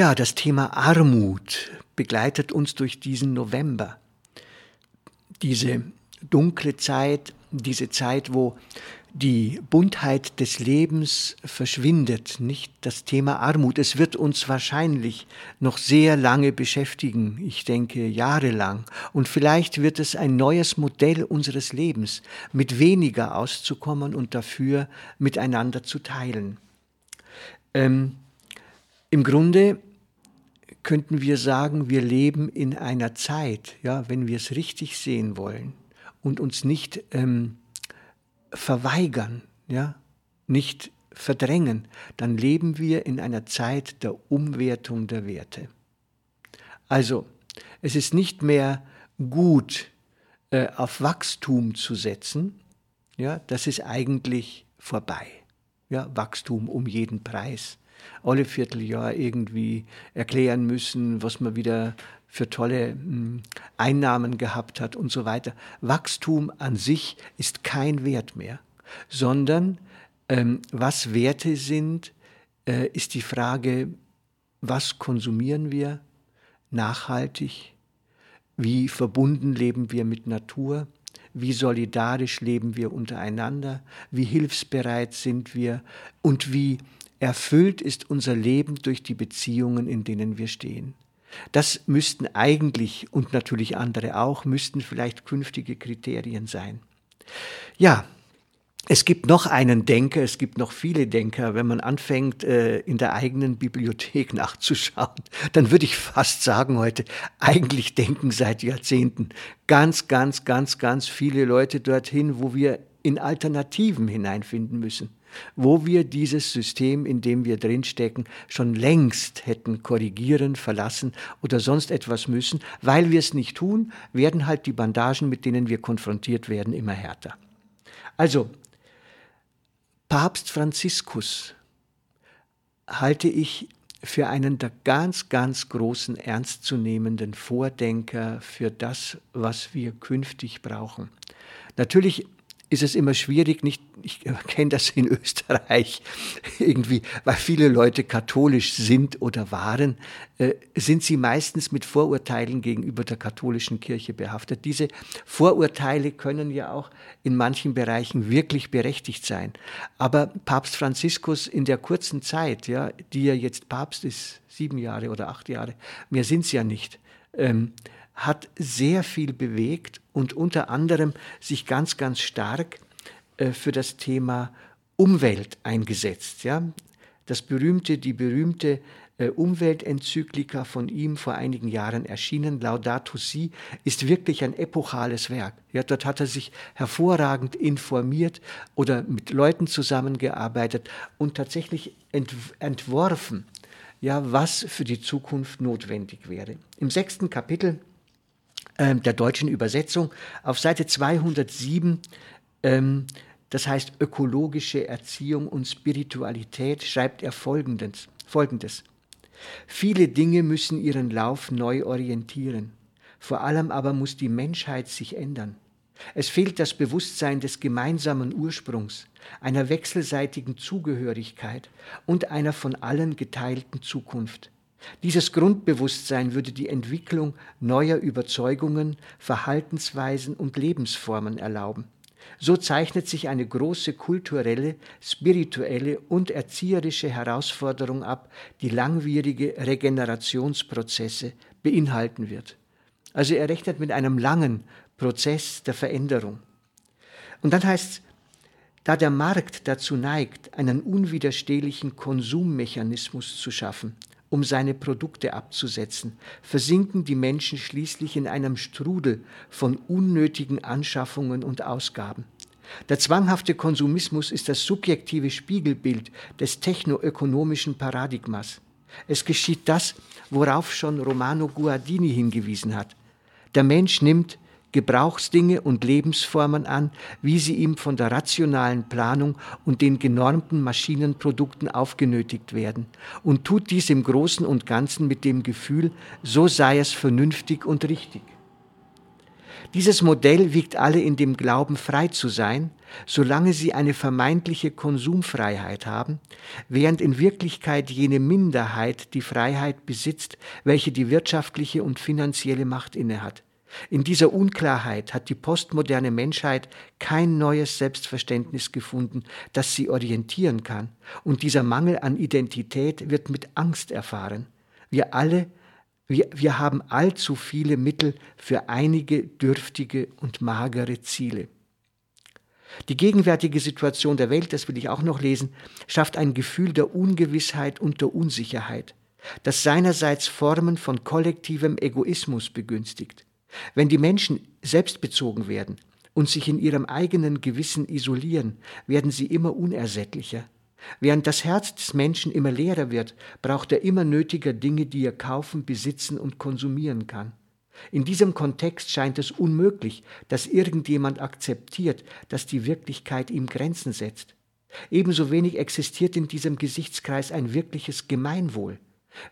Ja, das Thema Armut begleitet uns durch diesen November. Diese dunkle Zeit, diese Zeit, wo die Buntheit des Lebens verschwindet, nicht das Thema Armut. Es wird uns wahrscheinlich noch sehr lange beschäftigen, ich denke jahrelang. Und vielleicht wird es ein neues Modell unseres Lebens, mit weniger auszukommen und dafür miteinander zu teilen. Ähm, im Grunde könnten wir sagen, wir leben in einer Zeit, ja, wenn wir es richtig sehen wollen und uns nicht ähm, verweigern, ja, nicht verdrängen, dann leben wir in einer Zeit der Umwertung der Werte. Also, es ist nicht mehr gut, äh, auf Wachstum zu setzen, ja, das ist eigentlich vorbei. Ja, Wachstum um jeden Preis alle Vierteljahr irgendwie erklären müssen, was man wieder für tolle hm, Einnahmen gehabt hat und so weiter. Wachstum an sich ist kein Wert mehr, sondern ähm, was Werte sind, äh, ist die Frage, was konsumieren wir nachhaltig, wie verbunden leben wir mit Natur, wie solidarisch leben wir untereinander, wie hilfsbereit sind wir? Und wie Erfüllt ist unser Leben durch die Beziehungen, in denen wir stehen. Das müssten eigentlich und natürlich andere auch, müssten vielleicht künftige Kriterien sein. Ja, es gibt noch einen Denker, es gibt noch viele Denker. Wenn man anfängt, äh, in der eigenen Bibliothek nachzuschauen, dann würde ich fast sagen heute, eigentlich denken seit Jahrzehnten ganz, ganz, ganz, ganz viele Leute dorthin, wo wir in Alternativen hineinfinden müssen wo wir dieses System, in dem wir drinstecken, schon längst hätten korrigieren, verlassen oder sonst etwas müssen. Weil wir es nicht tun, werden halt die Bandagen, mit denen wir konfrontiert werden, immer härter. Also, Papst Franziskus halte ich für einen der ganz, ganz großen, ernstzunehmenden Vordenker für das, was wir künftig brauchen. Natürlich ist es immer schwierig, nicht, ich kenne das in Österreich irgendwie, weil viele Leute katholisch sind oder waren, äh, sind sie meistens mit Vorurteilen gegenüber der katholischen Kirche behaftet. Diese Vorurteile können ja auch in manchen Bereichen wirklich berechtigt sein. Aber Papst Franziskus in der kurzen Zeit, ja, die er jetzt Papst ist, sieben Jahre oder acht Jahre, mehr sind es ja nicht, ähm, hat sehr viel bewegt und unter anderem sich ganz, ganz stark äh, für das Thema Umwelt eingesetzt. Ja? Das berühmte, die berühmte äh, Umweltenzyklika von ihm vor einigen Jahren erschienen, Laudato Si, ist wirklich ein epochales Werk. Ja, dort hat er sich hervorragend informiert oder mit Leuten zusammengearbeitet und tatsächlich entworfen, ja, was für die Zukunft notwendig wäre. Im sechsten Kapitel ähm, der deutschen Übersetzung auf Seite 207, ähm, das heißt ökologische Erziehung und Spiritualität, schreibt er folgendes, folgendes. Viele Dinge müssen ihren Lauf neu orientieren. Vor allem aber muss die Menschheit sich ändern. Es fehlt das Bewusstsein des gemeinsamen Ursprungs, einer wechselseitigen Zugehörigkeit und einer von allen geteilten Zukunft. Dieses Grundbewusstsein würde die Entwicklung neuer Überzeugungen, Verhaltensweisen und Lebensformen erlauben. So zeichnet sich eine große kulturelle, spirituelle und erzieherische Herausforderung ab, die langwierige Regenerationsprozesse beinhalten wird. Also er rechnet mit einem langen Prozess der Veränderung. Und dann heißt es, da der Markt dazu neigt, einen unwiderstehlichen Konsummechanismus zu schaffen, um seine Produkte abzusetzen, versinken die Menschen schließlich in einem Strudel von unnötigen Anschaffungen und Ausgaben. Der zwanghafte Konsumismus ist das subjektive Spiegelbild des technoökonomischen Paradigmas. Es geschieht das, worauf schon Romano Guardini hingewiesen hat. Der Mensch nimmt Gebrauchsdinge und Lebensformen an, wie sie ihm von der rationalen Planung und den genormten Maschinenprodukten aufgenötigt werden, und tut dies im Großen und Ganzen mit dem Gefühl, so sei es vernünftig und richtig. Dieses Modell wiegt alle in dem Glauben, frei zu sein, solange sie eine vermeintliche Konsumfreiheit haben, während in Wirklichkeit jene Minderheit die Freiheit besitzt, welche die wirtschaftliche und finanzielle Macht innehat. In dieser Unklarheit hat die postmoderne Menschheit kein neues Selbstverständnis gefunden, das sie orientieren kann, und dieser Mangel an Identität wird mit Angst erfahren. Wir alle wir, wir haben allzu viele Mittel für einige dürftige und magere Ziele. Die gegenwärtige Situation der Welt, das will ich auch noch lesen, schafft ein Gefühl der Ungewissheit und der Unsicherheit, das seinerseits Formen von kollektivem Egoismus begünstigt. Wenn die Menschen selbstbezogen werden und sich in ihrem eigenen Gewissen isolieren, werden sie immer unersättlicher. Während das Herz des Menschen immer leerer wird, braucht er immer nötiger Dinge, die er kaufen, besitzen und konsumieren kann. In diesem Kontext scheint es unmöglich, dass irgendjemand akzeptiert, dass die Wirklichkeit ihm Grenzen setzt. Ebenso wenig existiert in diesem Gesichtskreis ein wirkliches Gemeinwohl.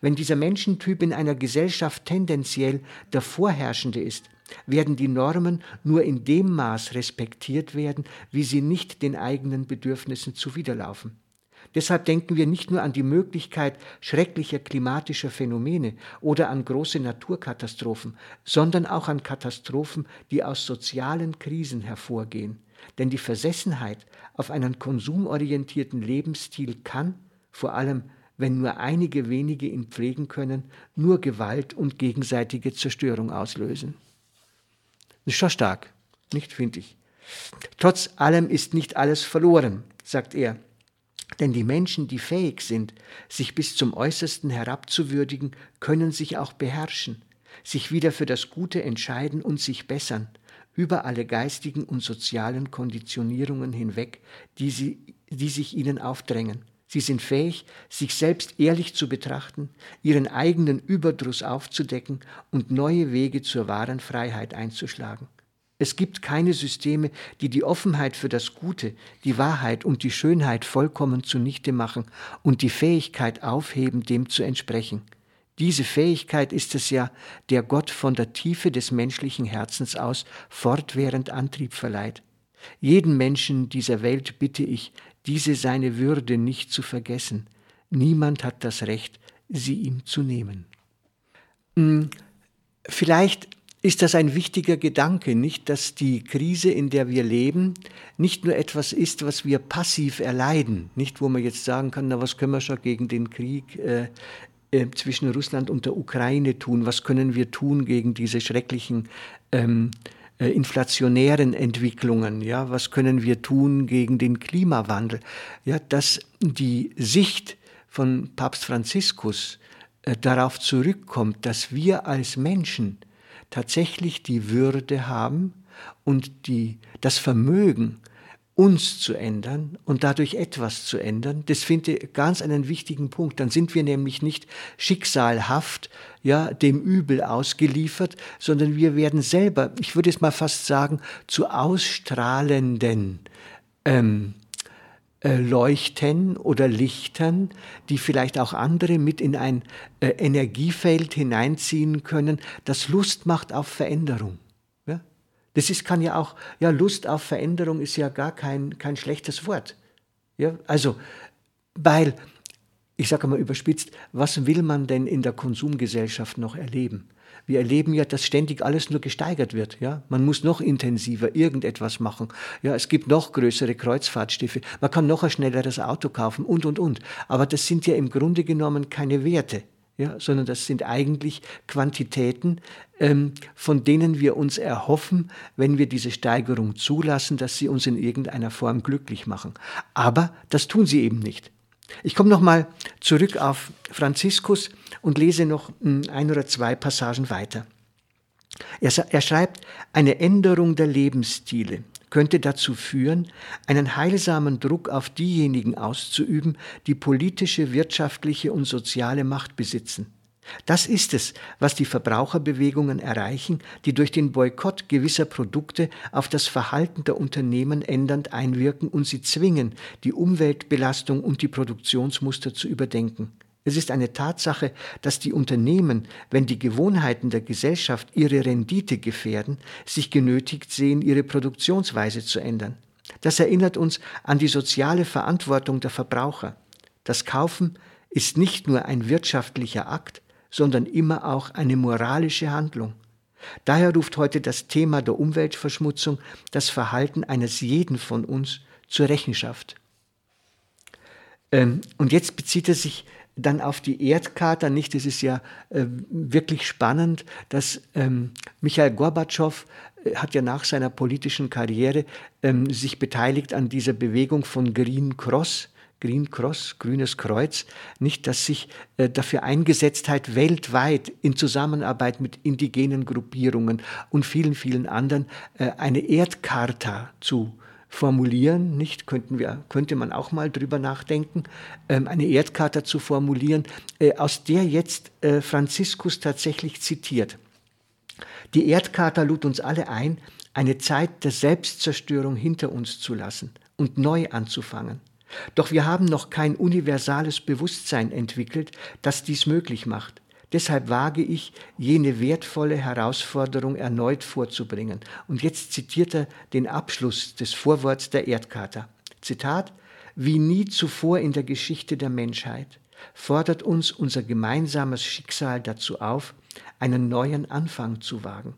Wenn dieser Menschentyp in einer Gesellschaft tendenziell der vorherrschende ist, werden die Normen nur in dem Maß respektiert werden, wie sie nicht den eigenen Bedürfnissen zuwiderlaufen. Deshalb denken wir nicht nur an die Möglichkeit schrecklicher klimatischer Phänomene oder an große Naturkatastrophen, sondern auch an Katastrophen, die aus sozialen Krisen hervorgehen. Denn die Versessenheit auf einen konsumorientierten Lebensstil kann, vor allem wenn nur einige wenige ihn pflegen können, nur Gewalt und gegenseitige Zerstörung auslösen. Das ist schon stark, nicht, finde ich. Trotz allem ist nicht alles verloren, sagt er. Denn die Menschen, die fähig sind, sich bis zum Äußersten herabzuwürdigen, können sich auch beherrschen, sich wieder für das Gute entscheiden und sich bessern, über alle geistigen und sozialen Konditionierungen hinweg, die, sie, die sich ihnen aufdrängen. Sie sind fähig, sich selbst ehrlich zu betrachten, ihren eigenen Überdruss aufzudecken und neue Wege zur wahren Freiheit einzuschlagen. Es gibt keine Systeme, die die Offenheit für das Gute, die Wahrheit und die Schönheit vollkommen zunichte machen und die Fähigkeit aufheben, dem zu entsprechen. Diese Fähigkeit ist es ja, der Gott von der Tiefe des menschlichen Herzens aus fortwährend Antrieb verleiht. Jeden Menschen dieser Welt bitte ich, diese seine Würde nicht zu vergessen. Niemand hat das Recht, sie ihm zu nehmen. Hm, vielleicht ist das ein wichtiger Gedanke, nicht, dass die Krise, in der wir leben, nicht nur etwas ist, was wir passiv erleiden, nicht, wo man jetzt sagen kann, na, was können wir schon gegen den Krieg äh, äh, zwischen Russland und der Ukraine tun, was können wir tun gegen diese schrecklichen ähm, äh, inflationären Entwicklungen, ja, was können wir tun gegen den Klimawandel, ja, dass die Sicht von Papst Franziskus äh, darauf zurückkommt, dass wir als Menschen tatsächlich die Würde haben und die, das Vermögen, uns zu ändern und dadurch etwas zu ändern, das finde ich ganz einen wichtigen Punkt. Dann sind wir nämlich nicht schicksalhaft, ja, dem Übel ausgeliefert, sondern wir werden selber, ich würde es mal fast sagen, zu ausstrahlenden ähm, äh, Leuchten oder Lichtern, die vielleicht auch andere mit in ein äh, Energiefeld hineinziehen können, das Lust macht auf Veränderung. Das ist, kann ja auch, ja, Lust auf Veränderung ist ja gar kein, kein schlechtes Wort. Ja? Also, weil, ich sage mal überspitzt, was will man denn in der Konsumgesellschaft noch erleben? Wir erleben ja, dass ständig alles nur gesteigert wird. Ja? Man muss noch intensiver irgendetwas machen. Ja, es gibt noch größere Kreuzfahrtschiffe. Man kann noch ein schnelleres Auto kaufen und, und, und. Aber das sind ja im Grunde genommen keine Werte. Ja, sondern das sind eigentlich Quantitäten, ähm, von denen wir uns erhoffen, wenn wir diese Steigerung zulassen, dass sie uns in irgendeiner Form glücklich machen. Aber das tun sie eben nicht. Ich komme nochmal zurück auf Franziskus und lese noch hm, ein oder zwei Passagen weiter. Er, er schreibt, eine Änderung der Lebensstile könnte dazu führen, einen heilsamen Druck auf diejenigen auszuüben, die politische, wirtschaftliche und soziale Macht besitzen. Das ist es, was die Verbraucherbewegungen erreichen, die durch den Boykott gewisser Produkte auf das Verhalten der Unternehmen ändernd einwirken und sie zwingen, die Umweltbelastung und die Produktionsmuster zu überdenken. Es ist eine Tatsache, dass die Unternehmen, wenn die Gewohnheiten der Gesellschaft ihre Rendite gefährden, sich genötigt sehen, ihre Produktionsweise zu ändern. Das erinnert uns an die soziale Verantwortung der Verbraucher. Das Kaufen ist nicht nur ein wirtschaftlicher Akt, sondern immer auch eine moralische Handlung. Daher ruft heute das Thema der Umweltverschmutzung das Verhalten eines jeden von uns zur Rechenschaft. Ähm, und jetzt bezieht er sich dann auf die Erdkarte nicht. Es ist ja äh, wirklich spannend, dass ähm, Michael Gorbatschow äh, hat ja nach seiner politischen Karriere ähm, sich beteiligt an dieser Bewegung von Green Cross. Green Cross, Grünes Kreuz, nicht, dass sich äh, dafür eingesetzt hat, weltweit in Zusammenarbeit mit indigenen Gruppierungen und vielen, vielen anderen äh, eine Erdcharta zu formulieren, nicht könnten wir, könnte man auch mal drüber nachdenken, ähm, eine Erdkarte zu formulieren, äh, aus der jetzt äh, Franziskus tatsächlich zitiert. Die Erdkarte lud uns alle ein, eine Zeit der Selbstzerstörung hinter uns zu lassen und neu anzufangen. Doch wir haben noch kein universales Bewusstsein entwickelt, das dies möglich macht. Deshalb wage ich, jene wertvolle Herausforderung erneut vorzubringen. Und jetzt zitiert er den Abschluss des Vorworts der Erdkarte. Zitat, wie nie zuvor in der Geschichte der Menschheit fordert uns unser gemeinsames Schicksal dazu auf, einen neuen Anfang zu wagen.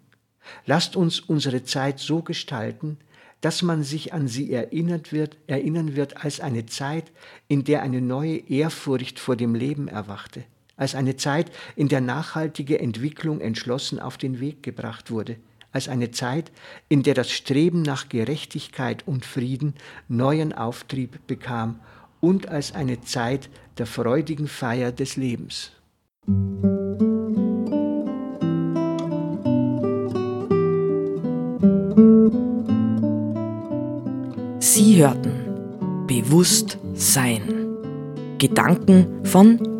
Lasst uns unsere Zeit so gestalten, dass man sich an sie erinnert wird, erinnern wird als eine Zeit, in der eine neue Ehrfurcht vor dem Leben erwachte als eine Zeit, in der nachhaltige Entwicklung entschlossen auf den Weg gebracht wurde, als eine Zeit, in der das Streben nach Gerechtigkeit und Frieden neuen Auftrieb bekam und als eine Zeit der freudigen Feier des Lebens. Sie hörten Bewusst Sein. Gedanken von